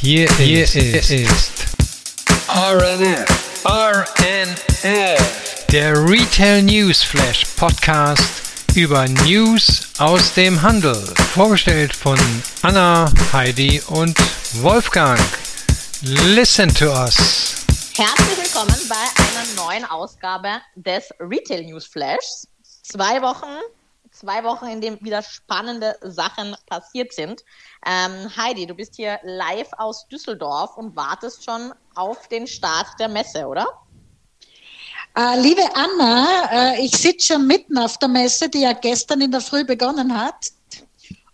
Hier, Hier ist, ist RNF. RNF. Der Retail News Flash Podcast über News aus dem Handel. Vorgestellt von Anna, Heidi und Wolfgang. Listen to us. Herzlich willkommen bei einer neuen Ausgabe des Retail News Flashs. Zwei Wochen zwei Wochen, in denen wieder spannende Sachen passiert sind. Ähm, Heidi, du bist hier live aus Düsseldorf und wartest schon auf den Start der Messe, oder? Äh, liebe Anna, äh, ich sitze schon mitten auf der Messe, die ja gestern in der Früh begonnen hat.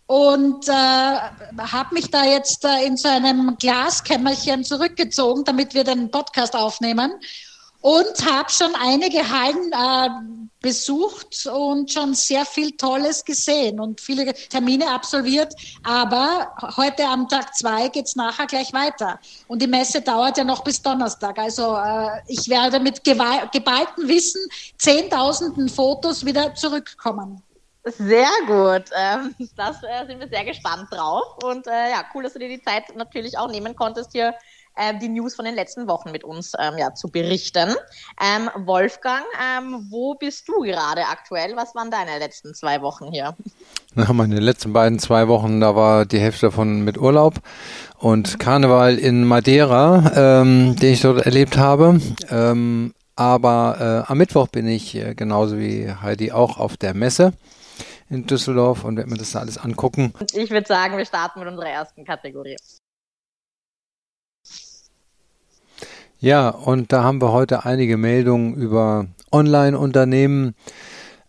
Und äh, habe mich da jetzt in so einem Glaskämmerchen zurückgezogen, damit wir den Podcast aufnehmen und habe schon einige Hallen äh, besucht und schon sehr viel Tolles gesehen und viele Termine absolviert. Aber heute am Tag zwei geht's nachher gleich weiter. Und die Messe dauert ja noch bis Donnerstag. Also äh, ich werde mit geballtem Wissen, zehntausenden Fotos wieder zurückkommen. Sehr gut. Ähm, das äh, sind wir sehr gespannt drauf. Und äh, ja, cool, dass du dir die Zeit natürlich auch nehmen konntest, hier äh, die News von den letzten Wochen mit uns ähm, ja, zu berichten. Ähm, Wolfgang, ähm, wo bist du gerade aktuell? Was waren deine letzten zwei Wochen hier? Na, meine letzten beiden zwei Wochen, da war die Hälfte davon mit Urlaub und Karneval in Madeira, ähm, den ich dort erlebt habe. Ähm, aber äh, am Mittwoch bin ich äh, genauso wie Heidi auch auf der Messe in Düsseldorf und werde mir das alles angucken. Ich würde sagen, wir starten mit unserer ersten Kategorie. Ja, und da haben wir heute einige Meldungen über Online-Unternehmen.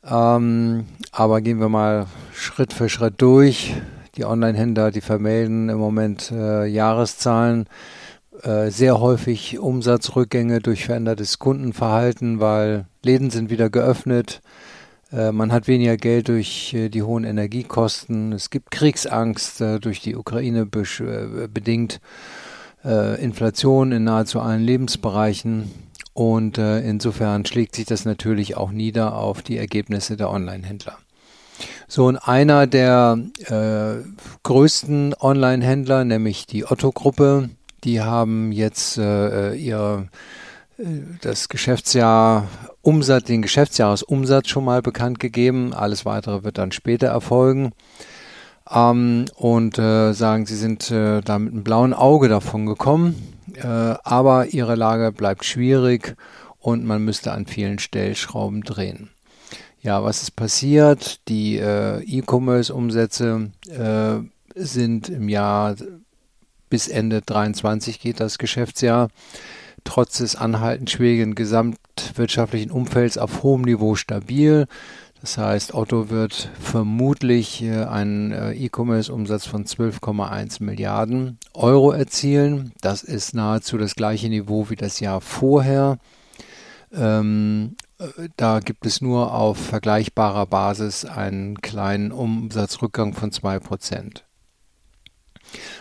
Ähm, aber gehen wir mal Schritt für Schritt durch. Die Online-Händler, die vermelden im Moment äh, Jahreszahlen, äh, sehr häufig Umsatzrückgänge durch verändertes Kundenverhalten, weil Läden sind wieder geöffnet. Äh, man hat weniger Geld durch äh, die hohen Energiekosten. Es gibt Kriegsangst äh, durch die Ukraine bedingt äh, Inflation in nahezu allen Lebensbereichen. Und äh, insofern schlägt sich das natürlich auch nieder auf die Ergebnisse der Online-Händler. So, und einer der äh, größten Online-Händler, nämlich die Otto-Gruppe, die haben jetzt äh, ihr äh, das Geschäftsjahr Umsatz, den Geschäftsjahresumsatz schon mal bekannt gegeben. Alles weitere wird dann später erfolgen ähm, und äh, sagen, sie sind äh, da mit einem blauen Auge davon gekommen, äh, aber ihre Lage bleibt schwierig und man müsste an vielen Stellschrauben drehen. Ja, was ist passiert? Die äh, E-Commerce-Umsätze äh, sind im Jahr bis Ende 23 geht das Geschäftsjahr trotz des anhaltend schwierigen gesamtwirtschaftlichen Umfelds auf hohem Niveau stabil. Das heißt, Otto wird vermutlich äh, einen äh, E-Commerce-Umsatz von 12,1 Milliarden Euro erzielen. Das ist nahezu das gleiche Niveau wie das Jahr vorher. Ähm, äh, da gibt es nur auf vergleichbarer Basis einen kleinen Umsatzrückgang von 2%.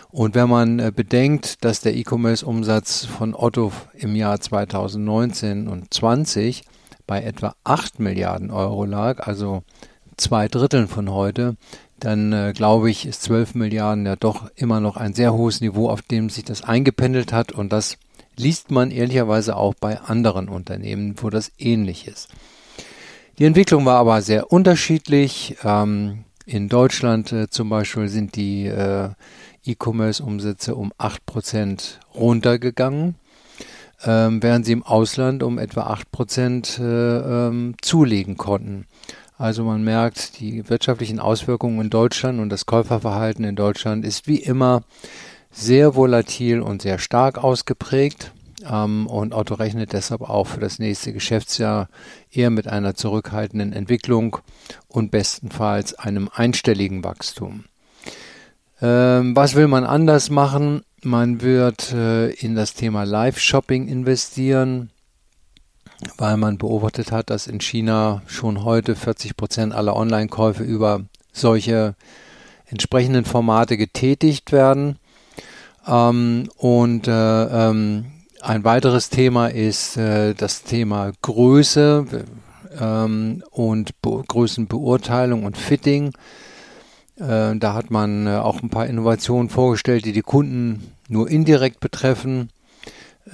Und wenn man bedenkt, dass der E-Commerce-Umsatz von Otto im Jahr 2019 und 20 bei etwa 8 Milliarden Euro lag, also zwei Dritteln von heute, dann äh, glaube ich, ist 12 Milliarden ja doch immer noch ein sehr hohes Niveau, auf dem sich das eingependelt hat und das liest man ehrlicherweise auch bei anderen Unternehmen, wo das ähnlich ist. Die Entwicklung war aber sehr unterschiedlich. Ähm, in Deutschland äh, zum Beispiel sind die äh, E-Commerce-Umsätze um 8% runtergegangen ähm, während sie im Ausland um etwa 8 Prozent äh, ähm, zulegen konnten. Also man merkt, die wirtschaftlichen Auswirkungen in Deutschland und das Käuferverhalten in Deutschland ist wie immer sehr volatil und sehr stark ausgeprägt. Ähm, und Otto rechnet deshalb auch für das nächste Geschäftsjahr eher mit einer zurückhaltenden Entwicklung und bestenfalls einem einstelligen Wachstum. Ähm, was will man anders machen? Man wird äh, in das Thema Live-Shopping investieren, weil man beobachtet hat, dass in China schon heute 40 Prozent aller Online-Käufe über solche entsprechenden Formate getätigt werden. Ähm, und äh, ähm, ein weiteres Thema ist äh, das Thema Größe ähm, und Be Größenbeurteilung und Fitting. Äh, da hat man äh, auch ein paar Innovationen vorgestellt, die die Kunden nur indirekt betreffen.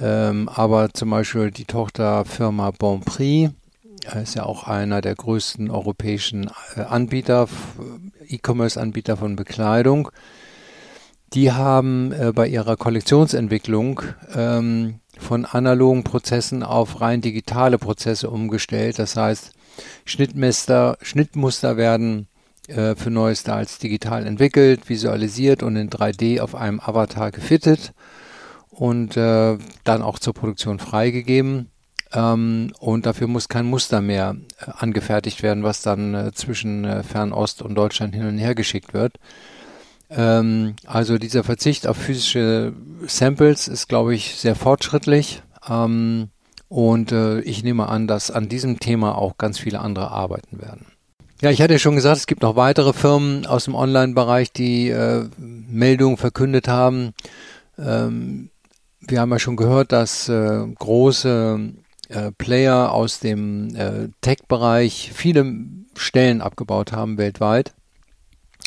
Ähm, aber zum Beispiel die Tochterfirma Bonprix ist ja auch einer der größten europäischen Anbieter, E-Commerce-Anbieter von Bekleidung. Die haben bei ihrer Kollektionsentwicklung ähm, von analogen Prozessen auf rein digitale Prozesse umgestellt. Das heißt, Schnittmuster, Schnittmuster werden äh, für neue Styles digital entwickelt, visualisiert und in 3D auf einem Avatar gefittet und äh, dann auch zur Produktion freigegeben. Ähm, und dafür muss kein Muster mehr äh, angefertigt werden, was dann äh, zwischen äh, Fernost und Deutschland hin und her geschickt wird. Ähm, also dieser Verzicht auf physische Samples ist, glaube ich, sehr fortschrittlich. Ähm, und äh, ich nehme an, dass an diesem Thema auch ganz viele andere arbeiten werden. Ja, ich hatte schon gesagt, es gibt noch weitere Firmen aus dem Online-Bereich, die äh, Meldungen verkündet haben. Ähm, wir haben ja schon gehört, dass äh, große äh, Player aus dem äh, Tech-Bereich viele Stellen abgebaut haben weltweit.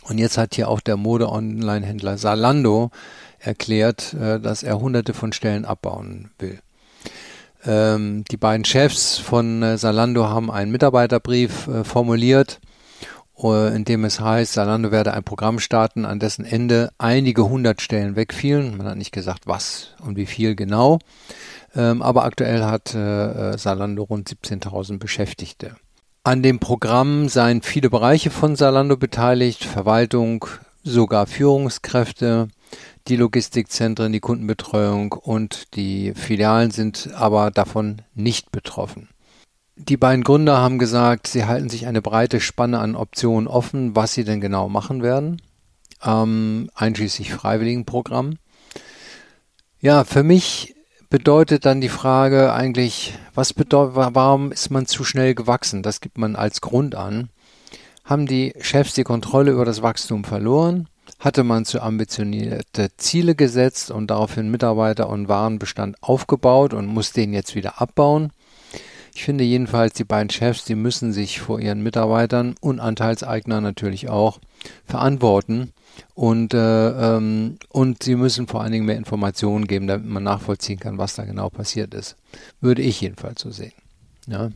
Und jetzt hat hier auch der Mode-Online-Händler Salando erklärt, äh, dass er hunderte von Stellen abbauen will. Ähm, die beiden Chefs von äh, Salando haben einen Mitarbeiterbrief äh, formuliert, in dem es heißt, Salando werde ein Programm starten, an dessen Ende einige hundert Stellen wegfielen. Man hat nicht gesagt, was und wie viel genau. Ähm, aber aktuell hat Salando rund 17.000 Beschäftigte. An dem Programm seien viele Bereiche von Salando beteiligt, Verwaltung, sogar Führungskräfte, die Logistikzentren, die Kundenbetreuung und die Filialen sind aber davon nicht betroffen. Die beiden Gründer haben gesagt, sie halten sich eine breite Spanne an Optionen offen, was sie denn genau machen werden, ähm, einschließlich Freiwilligenprogramm. Ja, für mich bedeutet dann die Frage eigentlich, was bedeutet, warum ist man zu schnell gewachsen? Das gibt man als Grund an. Haben die Chefs die Kontrolle über das Wachstum verloren? Hatte man zu ambitionierte Ziele gesetzt und daraufhin Mitarbeiter und Warenbestand aufgebaut und muss den jetzt wieder abbauen? Ich finde jedenfalls, die beiden Chefs, die müssen sich vor ihren Mitarbeitern und Anteilseignern natürlich auch verantworten und, äh, ähm, und sie müssen vor allen Dingen mehr Informationen geben, damit man nachvollziehen kann, was da genau passiert ist. Würde ich jedenfalls so sehen. Ja.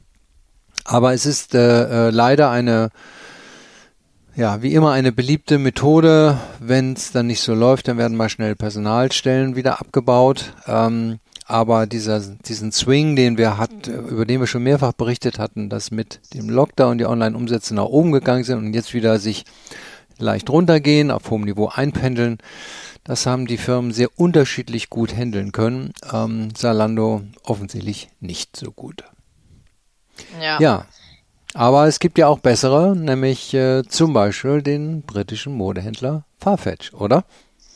Aber es ist äh, äh, leider eine, ja, wie immer eine beliebte Methode. Wenn es dann nicht so läuft, dann werden mal schnell Personalstellen wieder abgebaut. Ähm, aber dieser, diesen Swing, den wir hat, über den wir schon mehrfach berichtet hatten, dass mit dem Lockdown die Online-Umsätze nach oben gegangen sind und jetzt wieder sich leicht runtergehen, auf hohem Niveau einpendeln. Das haben die Firmen sehr unterschiedlich gut handeln können. Ähm, Salando offensichtlich nicht so gut. Ja. ja. Aber es gibt ja auch bessere, nämlich äh, zum Beispiel den britischen Modehändler Farfetch, oder?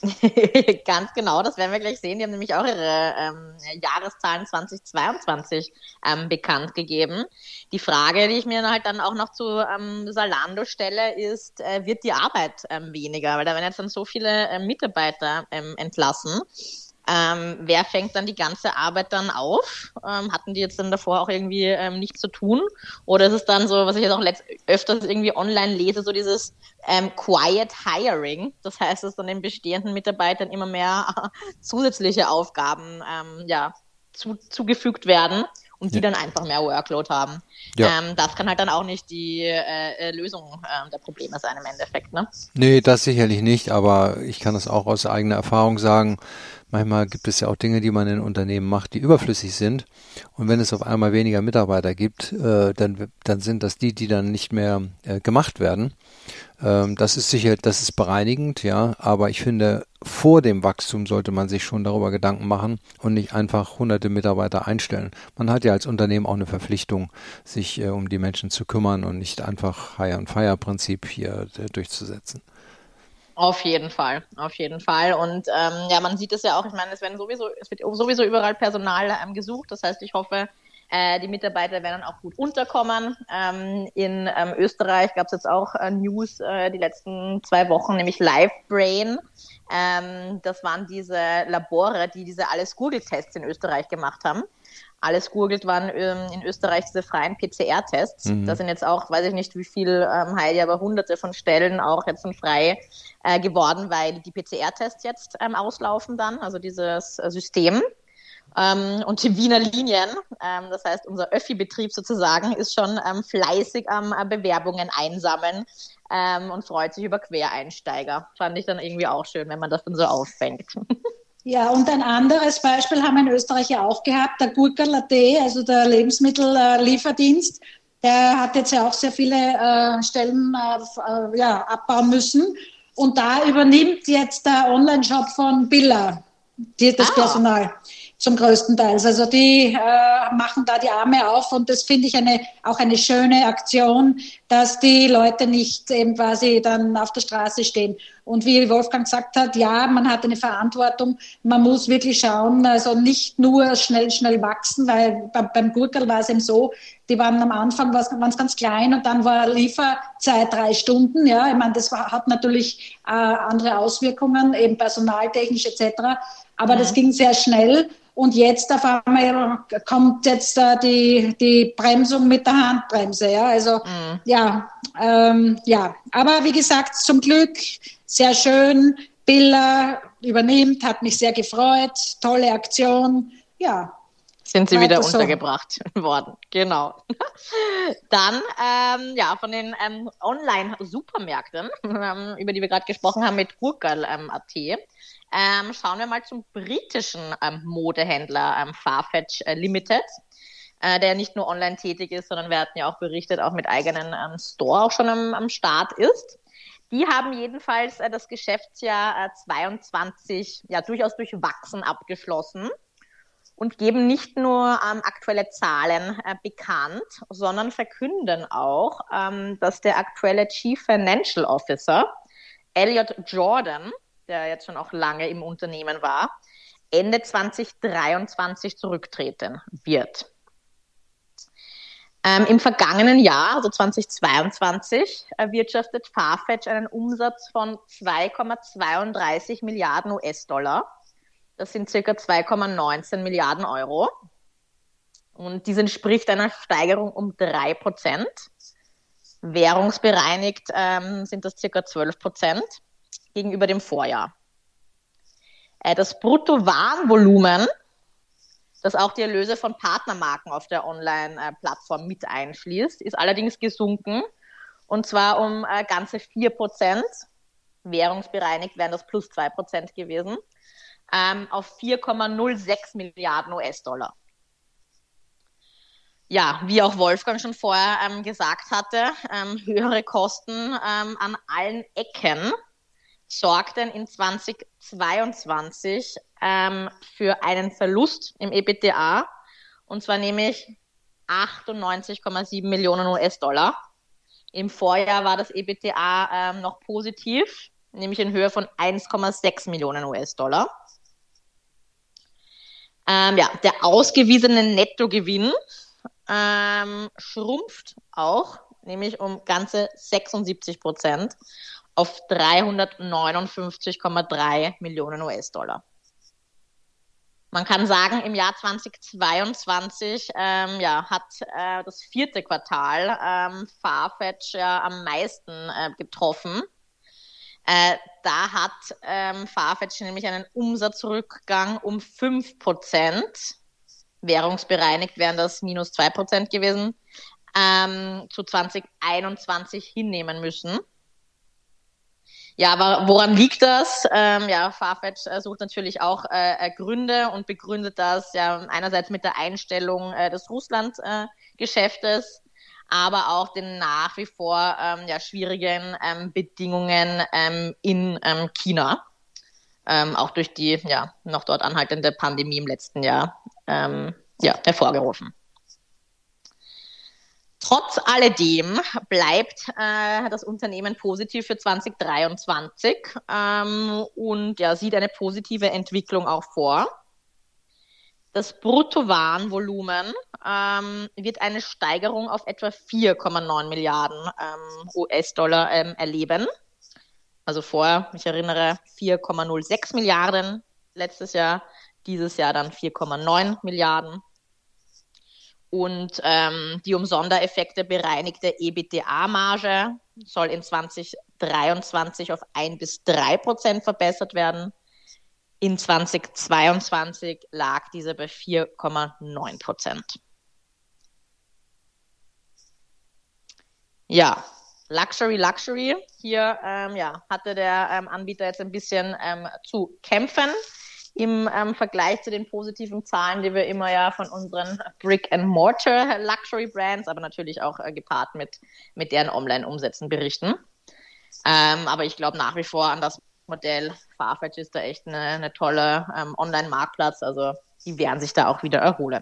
Ganz genau, das werden wir gleich sehen. Die haben nämlich auch ihre ähm, Jahreszahlen 2022 ähm, bekannt gegeben. Die Frage, die ich mir halt dann auch noch zu ähm, Salando stelle, ist, äh, wird die Arbeit ähm, weniger? Weil da werden jetzt dann so viele äh, Mitarbeiter ähm, entlassen. Ähm, wer fängt dann die ganze Arbeit dann auf? Ähm, hatten die jetzt dann davor auch irgendwie ähm, nichts zu tun? Oder ist es dann so, was ich jetzt auch öfters irgendwie online lese, so dieses ähm, Quiet Hiring? Das heißt, dass dann den bestehenden Mitarbeitern immer mehr zusätzliche Aufgaben ähm, ja, zu, zugefügt werden und die ja. dann einfach mehr Workload haben. Ja. Ähm, das kann halt dann auch nicht die äh, äh Lösung äh, der Probleme sein im Endeffekt. Ne? Nee, das sicherlich nicht, aber ich kann das auch aus eigener Erfahrung sagen. Manchmal gibt es ja auch Dinge, die man in Unternehmen macht, die überflüssig sind. Und wenn es auf einmal weniger Mitarbeiter gibt, äh, dann, dann sind das die, die dann nicht mehr äh, gemacht werden. Ähm, das ist sicher, das ist bereinigend, ja. Aber ich finde, vor dem Wachstum sollte man sich schon darüber Gedanken machen und nicht einfach hunderte Mitarbeiter einstellen. Man hat ja als Unternehmen auch eine Verpflichtung, sich äh, um die Menschen zu kümmern und nicht einfach Hire-and-Fire-Prinzip hier äh, durchzusetzen. Auf jeden Fall, auf jeden Fall. Und ähm, ja, man sieht es ja auch, ich meine, es werden sowieso, es wird sowieso überall Personal ähm, gesucht. Das heißt, ich hoffe, Äh, die Mitarbeiter werden dann auch gut unterkommen. Ähm, in ähm, Österreich gab es jetzt auch äh, News äh, die letzten zwei Wochen, nämlich LiveBrain. Ähm, das waren diese Labore, die diese alles Google-Tests in Österreich gemacht haben alles googelt, waren ähm, in Österreich diese freien PCR-Tests. Mhm. Da sind jetzt auch, weiß ich nicht wie viel, ähm, Heidi, aber hunderte von Stellen auch jetzt frei äh, geworden, weil die PCR-Tests jetzt ähm, auslaufen dann, also dieses äh, System. Ähm, und die Wiener Linien, ähm, das heißt unser Öffi-Betrieb sozusagen, ist schon ähm, fleißig am äh, Bewerbungen einsammeln ähm, und freut sich über Quereinsteiger. Fand ich dann irgendwie auch schön, wenn man das dann so auffängt. Ja, und ein anderes Beispiel haben wir in Österreich ja auch gehabt, der Gurkerlatte, also der Lebensmittellieferdienst. Der hat jetzt ja auch sehr viele äh, Stellen äh, ja, abbauen müssen. Und da übernimmt jetzt der Online-Shop von Billa die, das ah. Personal zum größten Teil. Also die äh, machen da die Arme auf und das finde ich eine, auch eine schöne Aktion, dass die Leute nicht eben quasi dann auf der Straße stehen. Und wie Wolfgang gesagt hat, ja, man hat eine Verantwortung, man muss wirklich schauen, also nicht nur schnell, schnell wachsen, weil beim, beim Gurkel war es eben so, die waren am Anfang waren es ganz klein und dann war Lieferzeit drei Stunden. Ja, ich meine, das war, hat natürlich äh, andere Auswirkungen, eben personaltechnisch etc. Aber mhm. das ging sehr schnell und jetzt auf einmal kommt jetzt äh, die, die Bremsung mit der Handbremse. Ja, also mhm. ja, ähm, ja. Aber wie gesagt, zum Glück sehr schön. Billa übernimmt, hat mich sehr gefreut. Tolle Aktion. Ja, sind sie wieder so. untergebracht worden. Genau. Dann, ähm, ja, von den ähm, Online-Supermärkten, ähm, über die wir gerade gesprochen haben mit Gurkel.at, ähm, schauen wir mal zum britischen ähm, Modehändler ähm, Farfetch äh, Limited, äh, der nicht nur online tätig ist, sondern wir hatten ja auch berichtet, auch mit eigenen ähm, Store auch schon am, am Start ist. Die haben jedenfalls äh, das Geschäftsjahr äh, 22 ja durchaus durchwachsen abgeschlossen und geben nicht nur ähm, aktuelle Zahlen äh, bekannt, sondern verkünden auch, ähm, dass der aktuelle Chief Financial Officer Elliot Jordan der jetzt schon auch lange im Unternehmen war, Ende 2023 zurücktreten wird. Ähm, Im vergangenen Jahr, also 2022, erwirtschaftet Farfetch einen Umsatz von 2,32 Milliarden US-Dollar. Das sind circa 2,19 Milliarden Euro. Und dies entspricht einer Steigerung um 3 Prozent. Währungsbereinigt ähm, sind das circa 12 Prozent gegenüber dem Vorjahr. Äh, das Bruttowarenvolumen, das auch die Erlöse von Partnermarken auf der Online-Plattform mit einschließt, ist allerdings gesunken und zwar um äh, ganze 4 Prozent. Währungsbereinigt wären das plus 2 Prozent gewesen, ähm, auf 4,06 Milliarden US-Dollar. Ja, wie auch Wolfgang schon vorher ähm, gesagt hatte, ähm, höhere Kosten ähm, an allen Ecken sorgten in 2022 ähm, für einen Verlust im EBITDA und zwar nämlich 98,7 Millionen US-Dollar. Im Vorjahr war das EBITDA ähm, noch positiv, nämlich in Höhe von 1,6 Millionen US-Dollar. Ähm, ja, der ausgewiesene Nettogewinn ähm, schrumpft auch, nämlich um ganze 76 Prozent auf 359,3 Millionen US-Dollar. Man kann sagen, im Jahr 2022 ähm, ja, hat äh, das vierte Quartal ähm, Farfetch ja am meisten äh, getroffen. Äh, da hat ähm, Farfetch nämlich einen Umsatzrückgang um 5%. Währungsbereinigt wären das minus 2% gewesen, ähm, zu 2021 hinnehmen müssen. Ja, aber woran liegt das? Ähm, ja, Farfetch äh, sucht natürlich auch äh, äh, Gründe und begründet das ja einerseits mit der Einstellung äh, des Russland-Geschäftes, äh, aber auch den nach wie vor ähm, ja, schwierigen ähm, Bedingungen ähm, in ähm, China, ähm, auch durch die ja noch dort anhaltende Pandemie im letzten Jahr ja, hervorgerufen. Trotz alledem bleibt äh, das Unternehmen positiv für 2023 ähm, und ja, sieht eine positive Entwicklung auch vor. Das Bruttowarenvolumen ähm, wird eine Steigerung auf etwa 4,9 Milliarden ähm, US-Dollar ähm, erleben. Also vorher, ich erinnere, 4,06 Milliarden letztes Jahr, dieses Jahr dann 4,9 Milliarden. Und ähm, die um Sondereffekte bereinigte EBITDA-Marge soll in 2023 auf 1 bis 3 Prozent verbessert werden. In 2022 lag diese bei 4,9 Prozent. Ja, Luxury, Luxury. Hier ähm, ja, hatte der ähm, Anbieter jetzt ein bisschen ähm, zu kämpfen im ähm, Vergleich zu den positiven Zahlen, die wir immer ja von unseren Brick-and-Mortar Luxury Brands, aber natürlich auch äh, gepaart mit, mit deren Online-Umsätzen berichten. Ähm, aber ich glaube nach wie vor an das Modell Farfetch ist da echt eine, eine tolle ähm, Online-Marktplatz. Also die werden sich da auch wieder erholen.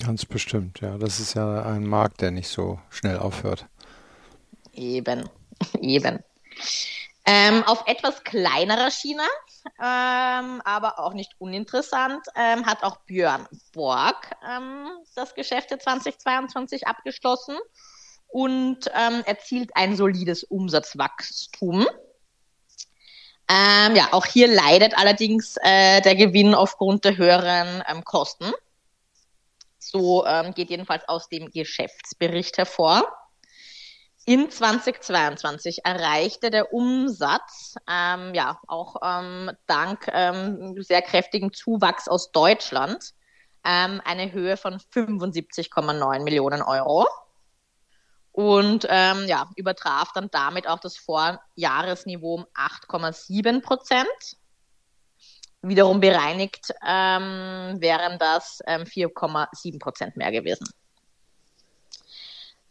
Ganz bestimmt, ja. Das ist ja ein Markt, der nicht so schnell aufhört. Eben, eben. Ähm, auf etwas kleinerer Schiene, ähm, aber auch nicht uninteressant, ähm, hat auch Björn Borg ähm, das Geschäft 2022 abgeschlossen und ähm, erzielt ein solides Umsatzwachstum. Ähm, ja, auch hier leidet allerdings äh, der Gewinn aufgrund der höheren Kosten. So geht jedenfalls aus dem Geschäftsbericht hervor. In 2022 erreichte der Umsatz, ähm, ja, auch ähm, dank ähm, sehr kräftigen Zuwachs aus Deutschland, ähm, eine Höhe von 75,9 Millionen Euro und ähm, ja, übertraf dann damit auch das Vorjahresniveau um 8,7 Prozent. Wiederum bereinigt ähm, wären das 4,7 Prozent mehr gewesen.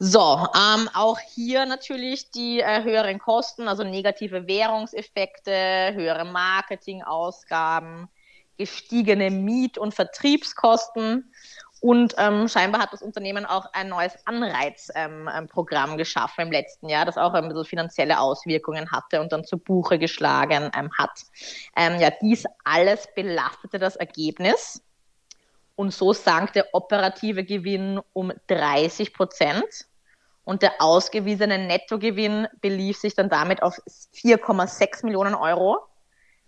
So, ähm, auch hier natürlich die äh, höheren Kosten, also negative Währungseffekte, höhere Marketingausgaben, gestiegene Miet- und Vertriebskosten. Und ähm, scheinbar hat das Unternehmen auch ein neues Anreizprogramm ähm, geschaffen im letzten Jahr, das auch ein bisschen finanzielle Auswirkungen hatte und dann zu Buche geschlagen ähm, hat. Ähm, ja, dies alles belastete das Ergebnis. Und so sank der operative Gewinn um 30 Prozent. Und der ausgewiesene Nettogewinn belief sich dann damit auf 4,6 Millionen Euro,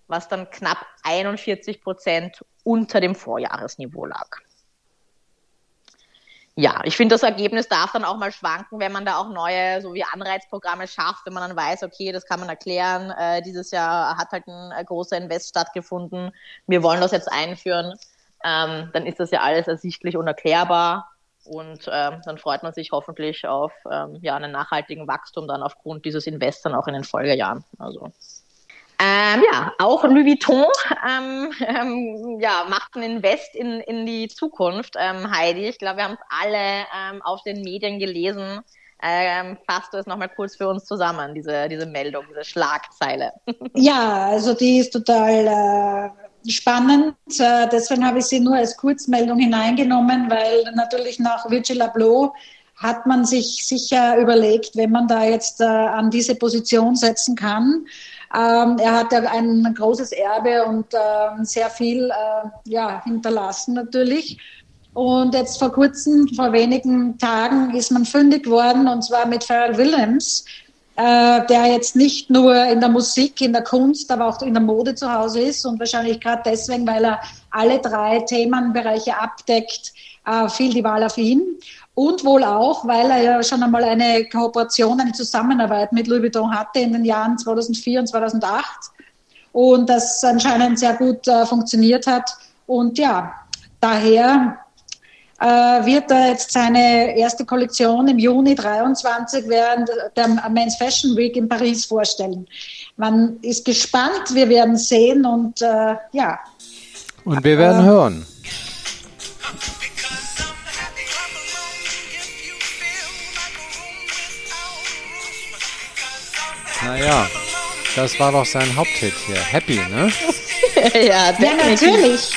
was dann knapp 41 Prozent unter dem Vorjahresniveau lag. Ja, ich finde, das Ergebnis darf dann auch mal schwanken, wenn man da auch neue, so wie Anreizprogramme schafft, wenn man dann weiß, okay, das kann man erklären. Äh, dieses Jahr hat halt ein, ein großer Invest stattgefunden. Wir wollen das jetzt einführen ähm, dann ist das ja alles ersichtlich und erklärbar. Und ähm, dann freut man sich hoffentlich auf ähm, ja, einen nachhaltigen Wachstum dann aufgrund dieses Invests auch in den Folgejahren. Also ähm, ja, auch Louis Vuitton ähm, ähm, ja, macht einen Invest in, in die Zukunft, ähm, Heidi. Ich glaube, wir haben es alle ähm, auf den Medien gelesen. Ähm, fasst du es nochmal kurz für uns zusammen, diese, diese Meldung, diese Schlagzeile? Ja, also die ist total äh, spannend. Äh, deswegen habe ich sie nur als Kurzmeldung hineingenommen, weil natürlich nach Virgil Abloh hat man sich sicher überlegt, wenn man da jetzt äh, an diese Position setzen kann. Ähm, er hat ja ein großes Erbe und äh, sehr viel äh, ja, hinterlassen natürlich. Und jetzt vor kurzem, vor wenigen Tagen, ist man fündig worden und zwar mit Pharrell Williams, äh, der jetzt nicht nur in der Musik, in der Kunst, aber auch in der Mode zu Hause ist und wahrscheinlich gerade deswegen, weil er alle drei Themenbereiche abdeckt, äh, fiel die Wahl auf ihn. Und wohl auch, weil er ja schon einmal eine Kooperation, eine Zusammenarbeit mit Louis Vuitton hatte in den Jahren 2004 und 2008 und das anscheinend sehr gut äh, funktioniert hat. Und ja, daher wird er jetzt seine erste Kollektion im Juni 23 während der Men's Fashion Week in Paris vorstellen. Man ist gespannt, wir werden sehen und äh, ja. Und wir werden äh, hören. Naja, das war doch sein Haupthit hier. Happy, ne? ja, ja, natürlich.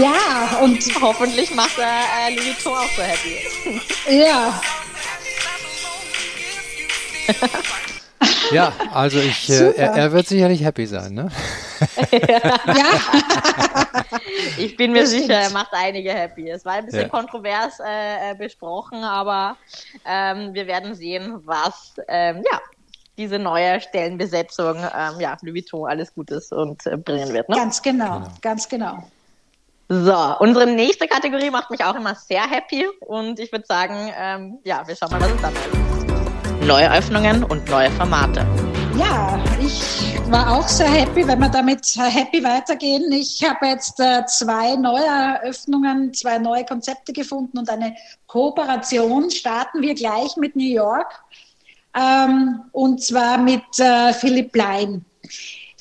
ja, und hoffentlich macht er äh, Louis auch so happy. ja. ja, also ich, äh, er, er, wird sicherlich happy sein, ne? ja. ich bin mir sicher, er macht einige happy. Es war ein bisschen ja. kontrovers äh, äh, besprochen, aber ähm, wir werden sehen, was ähm, ja, diese neue Stellenbesetzung ähm, ja, Louis Vuitton alles Gutes und äh, bringen wird. Ne? Ganz genau, genau, ganz genau. So, unsere nächste Kategorie macht mich auch immer sehr happy und ich würde sagen, ähm, ja, wir schauen mal, was es dann ist. Neue Öffnungen und neue Formate. Ja, ich war auch sehr happy, wenn wir damit happy weitergehen. Ich habe jetzt äh, zwei neue Eröffnungen, zwei neue Konzepte gefunden und eine Kooperation. Starten wir gleich mit New York ähm, und zwar mit äh, Philipp Lein.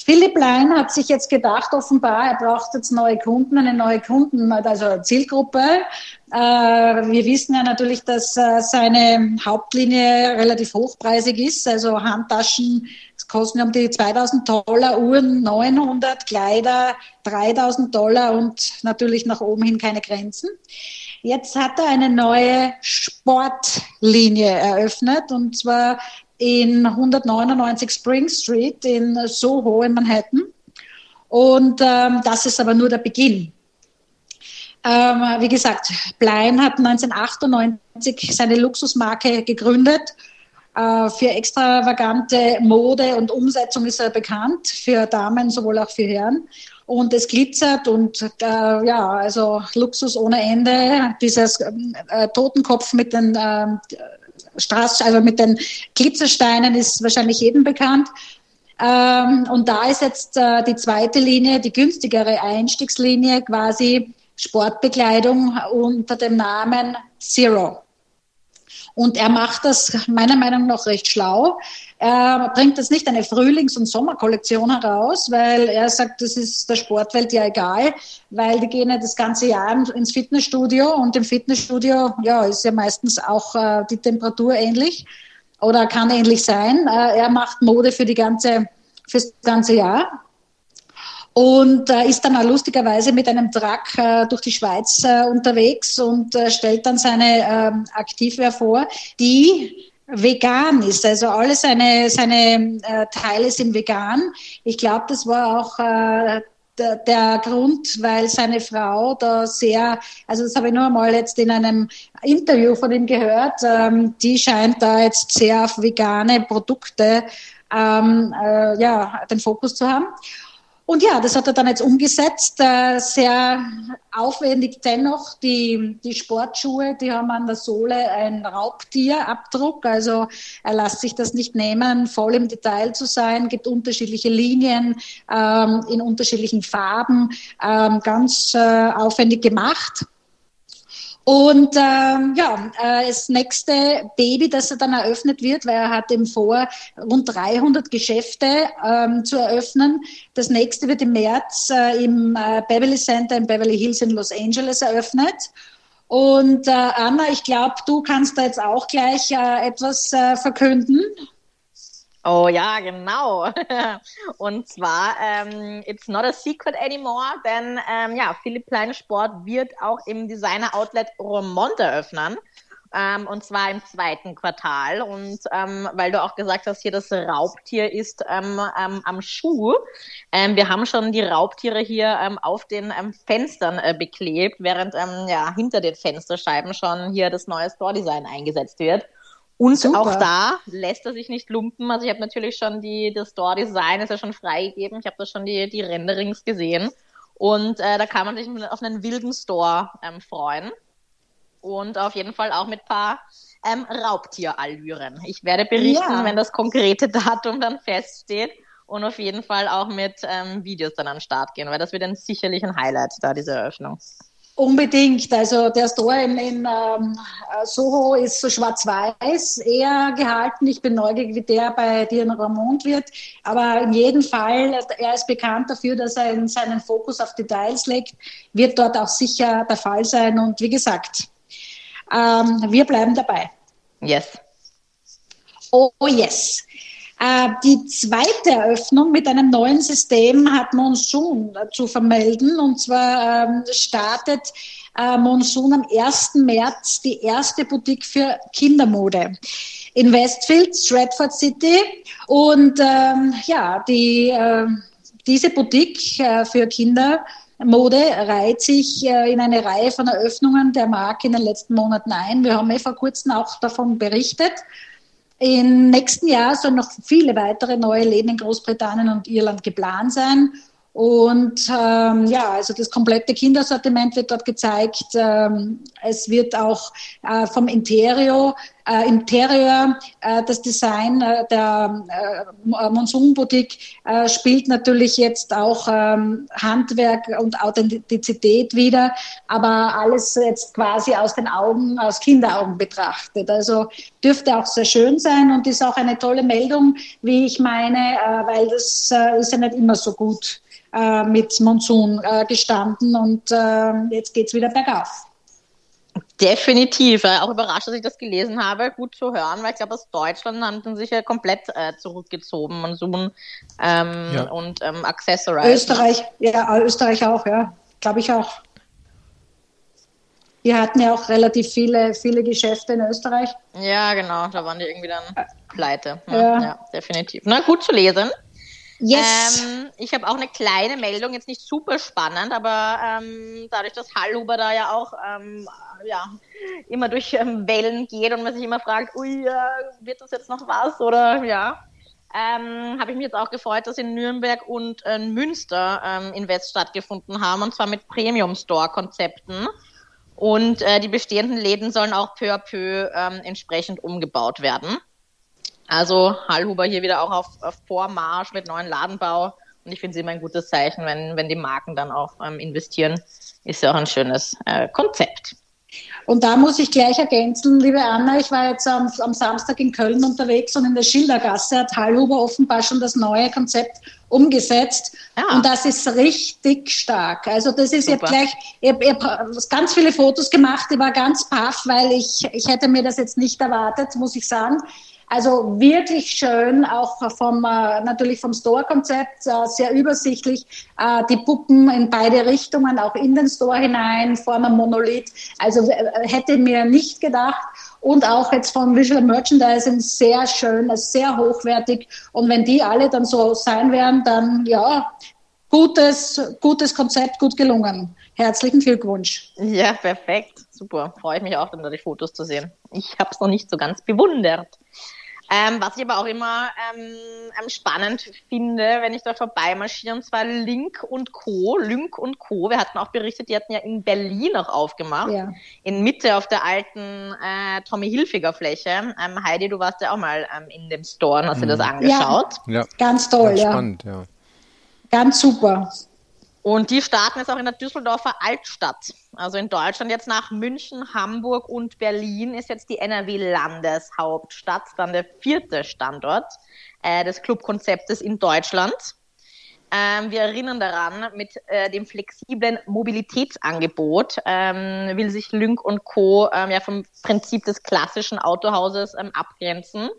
Philipp Lein hat sich jetzt gedacht, offenbar, er braucht jetzt neue Kunden, eine neue Kunden, also Zielgruppe. Äh, wir wissen ja natürlich, dass äh, seine Hauptlinie relativ hochpreisig ist, also Handtaschen kosten um die 2000 Dollar, Uhren 900, Kleider 3000 Dollar und natürlich nach oben hin keine Grenzen. Jetzt hat er eine neue Sportlinie eröffnet und zwar in 199 Spring Street in Soho in Manhattan. Und ähm, das ist aber nur der Beginn. Ähm, wie gesagt, Blein hat 1998 seine Luxusmarke gegründet. Äh, für extravagante Mode und Umsetzung ist er bekannt, für Damen sowohl auch für Herren. Und es glitzert und äh, ja, also Luxus ohne Ende. Dieses äh, Totenkopf mit den äh, Straße, also mit den Glitzersteinen ist wahrscheinlich jedem bekannt. Ähm, und da ist jetzt äh, die zweite Linie, die günstigere Einstiegslinie, quasi Sportbekleidung unter dem Namen Zero. Und er macht das meiner Meinung nach recht schlau. Er bringt jetzt nicht eine Frühlings- und Sommerkollektion heraus, weil er sagt, das ist der Sportwelt ja egal, weil die gehen ja das ganze Jahr ins Fitnessstudio und im Fitnessstudio ja, ist ja meistens auch äh, die Temperatur ähnlich oder kann ähnlich sein. Äh, er macht Mode für die ganze, fürs ganze Jahr und äh, ist dann auch lustigerweise mit einem Truck äh, durch die Schweiz äh, unterwegs und äh, stellt dann seine äh, Aktivwehr vor, die vegan ist. Also alle seine, seine äh, Teile sind vegan. Ich glaube, das war auch äh, der, Grund, weil seine Frau da sehr, also das habe ich nur mal jetzt in einem Interview von ihm gehört, ähm, die scheint da jetzt sehr auf vegane Produkte ähm, äh, ja, den Fokus zu haben. Und ja, das hat er dann jetzt umgesetzt, äh, sehr aufwendig dennoch. Die, die Sportschuhe, die haben an der Sohle einen Raubtierabdruck, also er lässt sich das nicht nehmen, voll im Detail zu sein, gibt unterschiedliche Linien ähm, in unterschiedlichen Farben, ähm, ganz äh, aufwendig gemacht. Und ähm, ja, äh, das nächste Baby, das er dann eröffnet wird, weil er hat eben vor, rund 300 Geschäfte ähm, zu eröffnen. Das nächste wird im März äh, im äh, Beverly Center in Beverly Hills in Los Angeles eröffnet. Und äh, Anna, ich glaube, du kannst da jetzt auch gleich äh, etwas äh, verkünden. Oh ja, genau. Und zwar, ähm, it's not a secret anymore, denn ähm, ja, Philipp Kleine Sport wird auch im Designer Outlet Romont eröffnen. Ähm, und zwar im zweiten Quartal. Und ähm, weil du auch gesagt hast, hier das Raubtier ist ähm, ähm, am Schuh. Ähm, wir haben schon die Raubtiere hier ähm, auf den ähm, Fenstern äh, beklebt, während ähm, ja hinter den Fensterscheiben schon hier das neue Store-Design eingesetzt wird. Und Super. auch da lässt er sich nicht lumpen. Also ich habe natürlich schon die, das Store-Design ist ja schon freigegeben. Ich habe da schon die, die Renderings gesehen. Und äh, da kann man sich auf einen wilden Store ähm, freuen. Und auf jeden Fall auch mit paar ähm, Raubtierallüren. Ich werde berichten, ja. wenn das konkrete Datum dann feststeht. Und auf jeden Fall auch mit ähm, Videos dann an den Start gehen, weil das wird dann sicherlich ein Highlight da, diese Eröffnung. Unbedingt. Also der Store in, in ähm, Soho ist so schwarz-weiß eher gehalten. Ich bin neugierig, wie der bei dir in Ramont wird. Aber in jedem Fall, er ist bekannt dafür, dass er in seinen Fokus auf Details legt, wird dort auch sicher der Fall sein. Und wie gesagt, ähm, wir bleiben dabei. Yes. Oh, yes. Äh, die zweite Eröffnung mit einem neuen System hat Monsun zu vermelden. Und zwar ähm, startet äh, Monsun am 1. März die erste Boutique für Kindermode in Westfield, Stratford City. Und ähm, ja, die, äh, diese Boutique äh, für Kinder Mode reiht sich äh, in eine Reihe von Eröffnungen der Marke in den letzten Monaten ein. Wir haben ja vor kurzem auch davon berichtet. Im nächsten Jahr sollen noch viele weitere neue Läden in Großbritannien und Irland geplant sein. Und ähm, ja, also das komplette Kindersortiment wird dort gezeigt. Ähm, es wird auch äh, vom Interior, äh, Interieur, äh, das Design äh, der äh, Monsun Boutique äh, spielt natürlich jetzt auch ähm, Handwerk und Authentizität wieder, aber alles jetzt quasi aus den Augen, aus Kinderaugen betrachtet. Also dürfte auch sehr schön sein und ist auch eine tolle Meldung, wie ich meine, äh, weil das äh, ist ja nicht immer so gut äh, mit Monsun äh, gestanden und äh, jetzt geht es wieder bergauf. Definitiv. Auch überrascht, dass ich das gelesen habe. Gut zu hören, weil ich glaube, aus Deutschland haben sie sich ja komplett äh, zurückgezogen. Monsun ähm, ja. und ähm, Accessorize. Österreich, ja, Österreich auch, ja. Glaube ich auch. Wir hatten ja auch relativ viele, viele Geschäfte in Österreich. Ja, genau. Da waren die irgendwie dann pleite. Ja, ja. ja definitiv. Na, gut zu lesen. Yes. Ähm, ich habe auch eine kleine Meldung, jetzt nicht super spannend, aber ähm, dadurch, dass Hallhuber da ja auch ähm, ja, immer durch ähm, Wellen geht und man sich immer fragt, ui, äh, wird das jetzt noch was oder ja, ähm, habe ich mich jetzt auch gefreut, dass in Nürnberg und äh, Münster ähm, Invest stattgefunden haben und zwar mit Premium Store Konzepten. Und äh, die bestehenden Läden sollen auch peu à peu ähm, entsprechend umgebaut werden. Also Hallhuber hier wieder auch auf, auf Vormarsch mit neuen Ladenbau. Und ich finde es immer ein gutes Zeichen, wenn, wenn die Marken dann auch ähm, investieren. Ist ja auch ein schönes äh, Konzept. Und da muss ich gleich ergänzen, liebe Anna, ich war jetzt am, am, Samstag in Köln unterwegs und in der Schildergasse hat Hallhuber offenbar schon das neue Konzept umgesetzt. Ja. Und das ist richtig stark. Also das ist jetzt gleich, ich habe ganz viele Fotos gemacht, ich war ganz paff, weil ich, ich hätte mir das jetzt nicht erwartet, muss ich sagen. Also wirklich schön, auch vom, äh, natürlich vom Store-Konzept, äh, sehr übersichtlich. Äh, die Puppen in beide Richtungen, auch in den Store hinein, vor einem Monolith. Also hätte mir nicht gedacht. Und auch jetzt vom Visual Merchandising sehr schön, sehr hochwertig. Und wenn die alle dann so sein werden, dann ja, gutes, gutes Konzept, gut gelungen. Herzlichen Glückwunsch. Ja, perfekt. Super. Freue ich mich auch, dann da die Fotos zu sehen. Ich habe es noch nicht so ganz bewundert. Ähm, was ich aber auch immer ähm, spannend finde, wenn ich da vorbeimarschiere, und zwar Link und Co. Link und Co. Wir hatten auch berichtet, die hatten ja in Berlin auch aufgemacht. Ja. In Mitte auf der alten äh, Tommy Hilfiger Fläche. Ähm, Heidi, du warst ja auch mal ähm, in dem Store und hast mhm. dir das angeschaut. Ja, ja. ganz toll, ganz ja. Spannend, ja. Ganz super. Und die starten jetzt auch in der Düsseldorfer Altstadt. Also in Deutschland jetzt nach München, Hamburg und Berlin ist jetzt die NRW-Landeshauptstadt, dann der vierte Standort äh, des Clubkonzeptes in Deutschland. Ähm, wir erinnern daran, mit äh, dem flexiblen Mobilitätsangebot ähm, will sich Lynk und Co. Ähm, ja vom Prinzip des klassischen Autohauses ähm, abgrenzen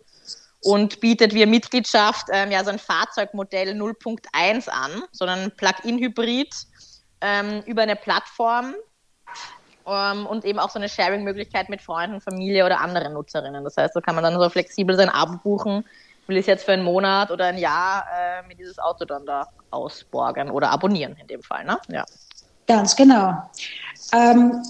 und bietet via Mitgliedschaft ähm, ja so ein Fahrzeugmodell 0.1 an, sondern Plug-in-Hybrid ähm, über eine Plattform ähm, und eben auch so eine Sharing-Möglichkeit mit Freunden, Familie oder anderen Nutzerinnen. Das heißt, so kann man dann so flexibel sein Abo buchen, will ich jetzt für einen Monat oder ein Jahr äh, mir dieses Auto dann da ausborgen oder abonnieren in dem Fall. Ne? Ja. Ganz genau. Ähm,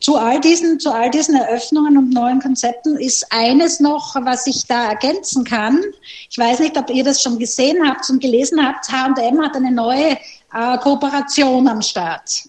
zu all diesen, zu all diesen Eröffnungen und neuen Konzepten ist eines noch, was ich da ergänzen kann. Ich weiß nicht, ob ihr das schon gesehen habt und gelesen habt. H&M hat eine neue äh, Kooperation am Start.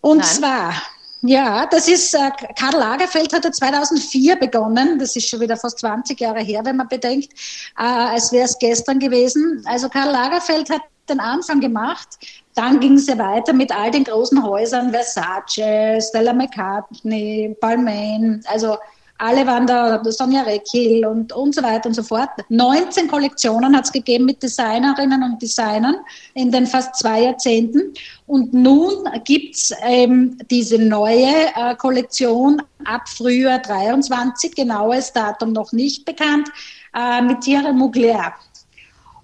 Und Nein. zwar, ja, das ist, äh, Karl Lagerfeld hatte 2004 begonnen, das ist schon wieder fast 20 Jahre her, wenn man bedenkt, äh, als wäre es gestern gewesen. Also Karl Lagerfeld hat den Anfang gemacht dann ging es ja weiter mit all den großen Häusern, Versace, Stella McCartney, Balmain, also alle waren da, Sonja Rekil und, und so weiter und so fort. 19 Kollektionen hat es gegeben mit Designerinnen und Designern in den fast zwei Jahrzehnten. Und nun gibt es ähm, diese neue äh, Kollektion ab Frühjahr 23, genaues Datum noch nicht bekannt, äh, mit Thierry Mugler.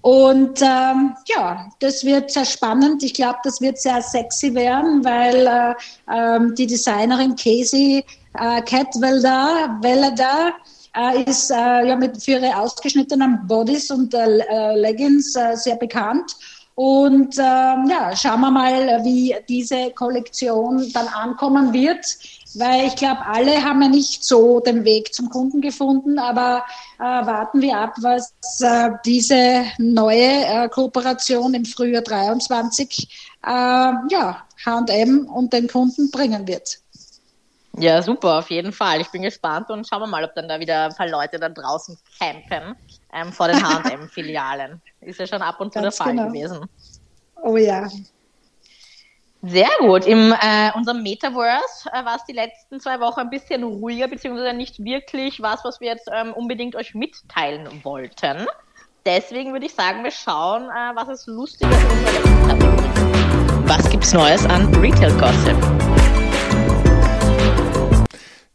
Und ähm, ja, das wird sehr spannend. Ich glaube, das wird sehr sexy werden, weil äh, ähm, die Designerin Casey äh, Catwelder, Welder, äh, ist äh, ja mit, für ihre ausgeschnittenen Bodies und äh, äh Leggings äh, sehr bekannt. Und ähm, ja, schauen wir mal, wie diese Kollektion dann ankommen wird, weil ich glaube, alle haben ja nicht so den Weg zum Kunden gefunden, aber äh, warten wir ab, was äh, diese neue äh, Kooperation im Frühjahr 23 äh, ja, H&M und den Kunden bringen wird. Ja, super, auf jeden Fall. Ich bin gespannt und schauen wir mal, ob dann da wieder ein paar Leute da draußen campen ähm, vor den H&M-Filialen. Ist ja schon ab und zu Ganz der Fall genau. gewesen. Oh ja. Sehr gut. In äh, unserem Metaverse äh, war es die letzten zwei Wochen ein bisschen ruhiger, beziehungsweise nicht wirklich was, was wir jetzt ähm, unbedingt euch mitteilen wollten. Deswegen würde ich sagen, wir schauen, äh, was es unserer letzten Kategorie gibt. Was gibt's Neues an Retail Gossip?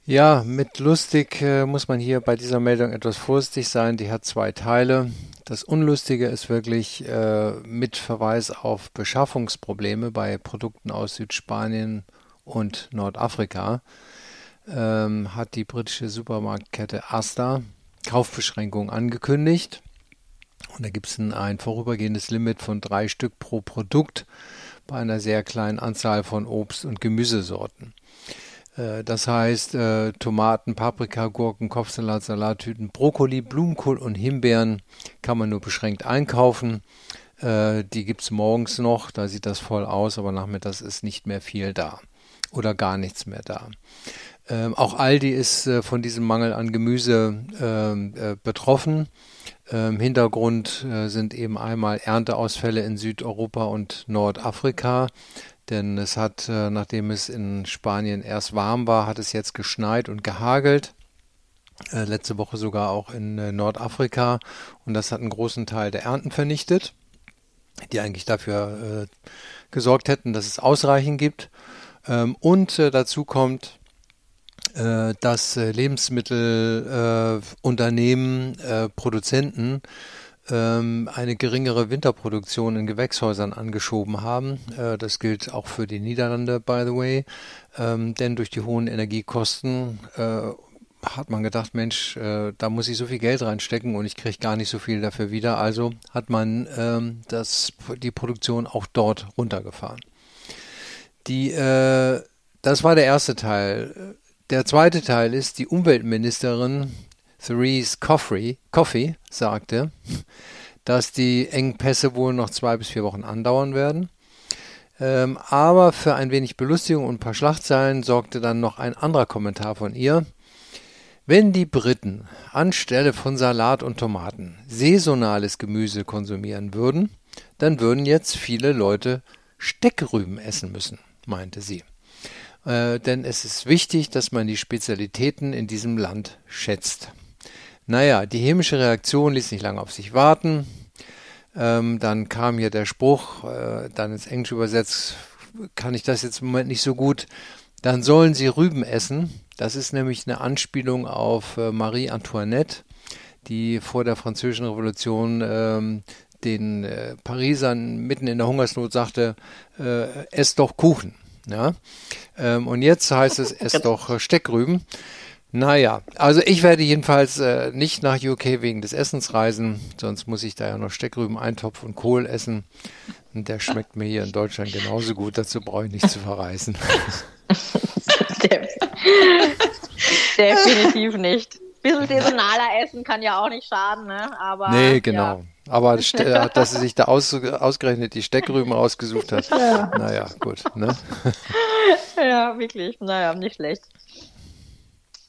Ja, mit lustig äh, muss man hier bei dieser Meldung etwas vorsichtig sein. Die hat zwei Teile. Das Unlustige ist wirklich äh, mit Verweis auf Beschaffungsprobleme bei Produkten aus Südspanien und Nordafrika ähm, hat die britische Supermarktkette Asta Kaufbeschränkungen angekündigt. Und da gibt es ein, ein vorübergehendes Limit von drei Stück pro Produkt bei einer sehr kleinen Anzahl von Obst- und Gemüsesorten. Äh, das heißt, äh, Tomaten, Paprika, Gurken, Kopfsalat, Salattüten, Brokkoli, Blumenkohl und Himbeeren kann man nur beschränkt einkaufen. Äh, die gibt es morgens noch, da sieht das voll aus, aber nachmittags ist nicht mehr viel da oder gar nichts mehr da. Ähm, auch Aldi ist äh, von diesem Mangel an Gemüse ähm, äh, betroffen. Im Hintergrund äh, sind eben einmal Ernteausfälle in Südeuropa und Nordafrika. Denn es hat, äh, nachdem es in Spanien erst warm war, hat es jetzt geschneit und gehagelt. Äh, letzte Woche sogar auch in äh, Nordafrika. Und das hat einen großen Teil der Ernten vernichtet, die eigentlich dafür gesorgt hätten, dass es ausreichend gibt. Ähm, und dazu kommt, dass Lebensmittelunternehmen, Produzenten ähm, eine geringere Winterproduktion in Gewächshäusern angeschoben haben. Äh, das gilt auch für die Niederlande, by the way. Ähm, denn durch die hohen Energiekosten äh, hat man gedacht, Mensch, äh, da muss ich so viel Geld reinstecken und ich kriege gar nicht so viel dafür wieder. Also hat man ähm, das, die Produktion auch dort runtergefahren. Die, äh, das war der erste Teil. Der zweite Teil ist, die Umweltministerin Therese Coffey, Coffey sagte, dass die Engpässe wohl noch zwei bis vier Wochen andauern werden. Ähm, aber für ein wenig Belustigung und ein paar Schlagzeilen sorgte dann noch ein anderer Kommentar von ihr. Wenn die Briten anstelle von Salat und Tomaten saisonales Gemüse konsumieren würden, dann würden jetzt viele Leute Steckrüben essen müssen, meinte sie. Äh, denn es ist wichtig, dass man die Spezialitäten in diesem Land schätzt. Naja, die chemische Reaktion ließ nicht lange auf sich warten. Ähm, dann kam hier der Spruch, äh, dann ins Englische übersetzt, kann ich das jetzt im Moment nicht so gut. Dann sollen sie Rüben essen. Das ist nämlich eine Anspielung auf äh, Marie Antoinette, die vor der Französischen Revolution ähm, den äh, Parisern mitten in der Hungersnot sagte, äh, ess doch Kuchen. Ja? Ähm, und jetzt heißt es, ess doch äh, Steckrüben. Naja, also ich werde jedenfalls äh, nicht nach UK wegen des Essens reisen, sonst muss ich da ja noch Steckrüben, Eintopf und Kohl essen. Und der schmeckt mir hier in Deutschland genauso gut, dazu brauche ich nicht zu verreisen. Definitiv nicht. Bisschen saisonaler essen kann ja auch nicht schaden, ne? Aber, nee, genau. Ja. Aber dass sie sich da aus, ausgerechnet die Steckrüben rausgesucht hat, ja. naja, gut. Ne? Ja, wirklich. Naja, nicht schlecht.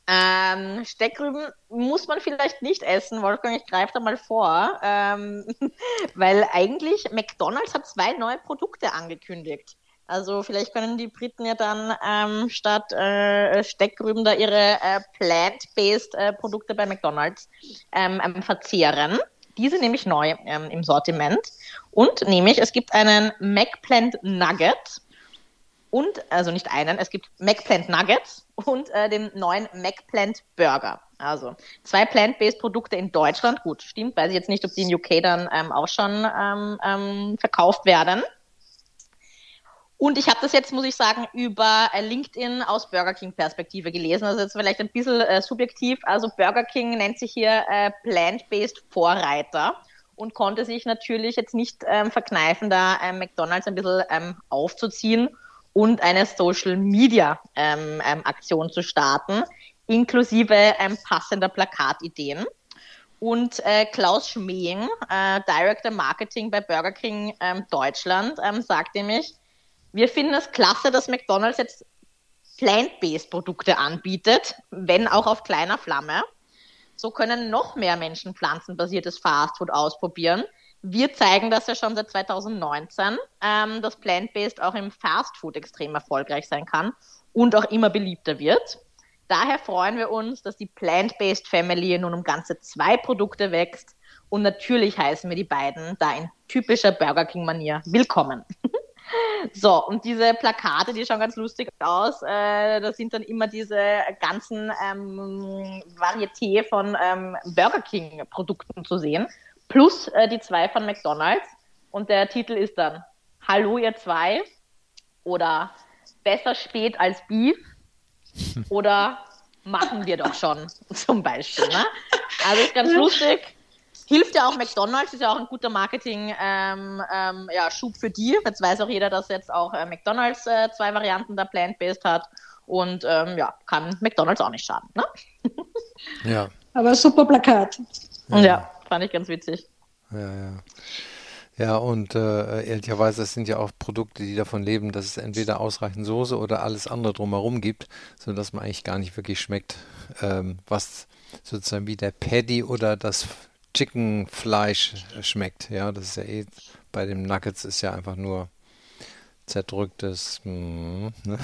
Ähm, Steckrüben muss man vielleicht nicht essen, Wolfgang, ich greife da mal vor, ähm, weil eigentlich McDonald's hat zwei neue Produkte angekündigt. Also vielleicht können die Briten ja dann ähm, statt äh, Steckrüben da ihre äh, plant-based äh, Produkte bei McDonald's ähm, ähm, verzehren. Diese nämlich neu ähm, im Sortiment. Und nämlich, es gibt einen McPlant Nugget und, also nicht einen, es gibt McPlant Nuggets und äh, den neuen McPlant Burger. Also zwei plant-based Produkte in Deutschland. Gut, stimmt, weiß ich jetzt nicht, ob die in UK dann ähm, auch schon ähm, ähm, verkauft werden. Und ich habe das jetzt, muss ich sagen, über äh, LinkedIn aus Burger King Perspektive gelesen. Also jetzt vielleicht ein bisschen äh, subjektiv. Also Burger King nennt sich hier äh, Plant-Based Vorreiter und konnte sich natürlich jetzt nicht ähm, verkneifen, da ähm, McDonald's ein bisschen ähm, aufzuziehen und eine Social Media ähm, ähm, zu starten, inklusive ähm, passender Plakatideen. Und äh, Klaus Schmeing, äh, Director Marketing bei Burger King ähm, Deutschland, ähm, sagte mich, wir finden es klasse, dass McDonald's jetzt plant-based Produkte anbietet, wenn auch auf kleiner Flamme. So können noch mehr Menschen pflanzenbasiertes Fastfood ausprobieren. Wir zeigen das ja schon seit 2019, ähm, dass Plant-Based auch im Fastfood extrem erfolgreich sein kann und auch immer beliebter wird. Daher freuen wir uns, dass die Plant-Based Family nun um ganze zwei Produkte wächst. Und natürlich heißen wir die beiden da in typischer Burger King-Manier willkommen. So, und diese Plakate, die schauen ganz lustig aus. Äh, da sind dann immer diese ganzen ähm, Varieté von ähm, Burger King-Produkten zu sehen, plus äh, die zwei von McDonald's. Und der Titel ist dann Hallo ihr zwei oder Besser spät als Beef oder Machen wir doch schon zum Beispiel. Ne? Also ist ganz lustig hilft ja auch McDonalds, ist ja auch ein guter Marketing-Schub ähm, ähm, ja, für die. Jetzt weiß auch jeder, dass jetzt auch äh, McDonalds äh, zwei Varianten der Plant-Based hat. Und ähm, ja, kann McDonalds auch nicht schaden. Ne? ja. Aber super Plakat. Ja. ja, fand ich ganz witzig. Ja, ja. Ja, und äh, ehrlicherweise, es sind ja auch Produkte, die davon leben, dass es entweder ausreichend Soße oder alles andere drumherum gibt, sodass man eigentlich gar nicht wirklich schmeckt, ähm, was sozusagen wie der Paddy oder das Chicken-Fleisch schmeckt. Ja, das ist ja eh, bei den Nuggets ist ja einfach nur zerdrücktes, mm, ne?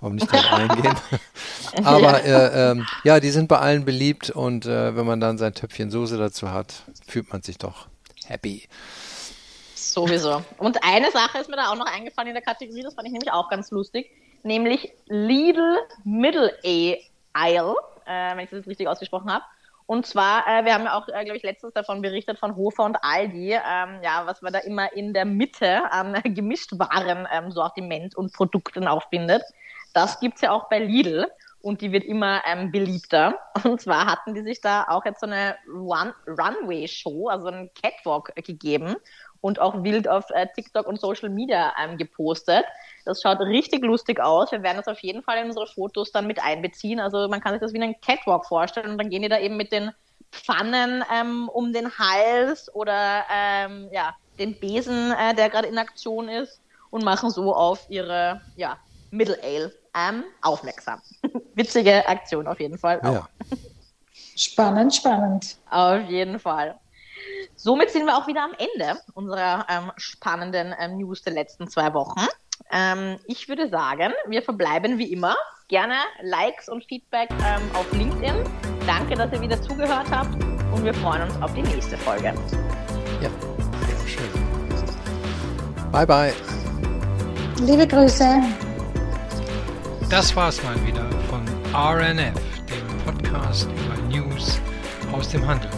warum nicht drauf eingehen. Aber äh, äh, ja, die sind bei allen beliebt und äh, wenn man dann sein Töpfchen Soße dazu hat, fühlt man sich doch happy. Sowieso. Und eine Sache ist mir da auch noch eingefallen in der Kategorie, das fand ich nämlich auch ganz lustig, nämlich Lidl Middle Aisle, äh, wenn ich das jetzt richtig ausgesprochen habe. Und zwar, äh, wir haben ja auch, äh, glaube ich, letztens davon berichtet von Hofer und Aldi, ähm, ja, was man da immer in der Mitte an äh, Gemischtwaren ähm, Sortiment und Produkten auch findet. Das gibt's ja auch bei Lidl und die wird immer ähm, beliebter. Und zwar hatten die sich da auch jetzt so eine Run Runway-Show, also einen Catwalk gegeben und auch wild auf äh, TikTok und Social Media ähm, gepostet. Das schaut richtig lustig aus. Wir werden das auf jeden Fall in unsere Fotos dann mit einbeziehen. Also man kann sich das wie einen Catwalk vorstellen und dann gehen die da eben mit den Pfannen ähm, um den Hals oder ähm, ja, den Besen, äh, der gerade in Aktion ist und machen so auf ihre ja, Middle Ale ähm, aufmerksam. Witzige Aktion auf jeden Fall. Auch. Ja. Spannend, spannend. Auf jeden Fall. Somit sind wir auch wieder am Ende unserer ähm, spannenden ähm, News der letzten zwei Wochen. Ähm, ich würde sagen, wir verbleiben wie immer. Gerne Likes und Feedback ähm, auf LinkedIn. Danke, dass ihr wieder zugehört habt und wir freuen uns auf die nächste Folge. Ja, sehr schön. Bye, bye. Liebe Grüße. Das war's mal wieder von RNF, dem Podcast über News aus dem Handel.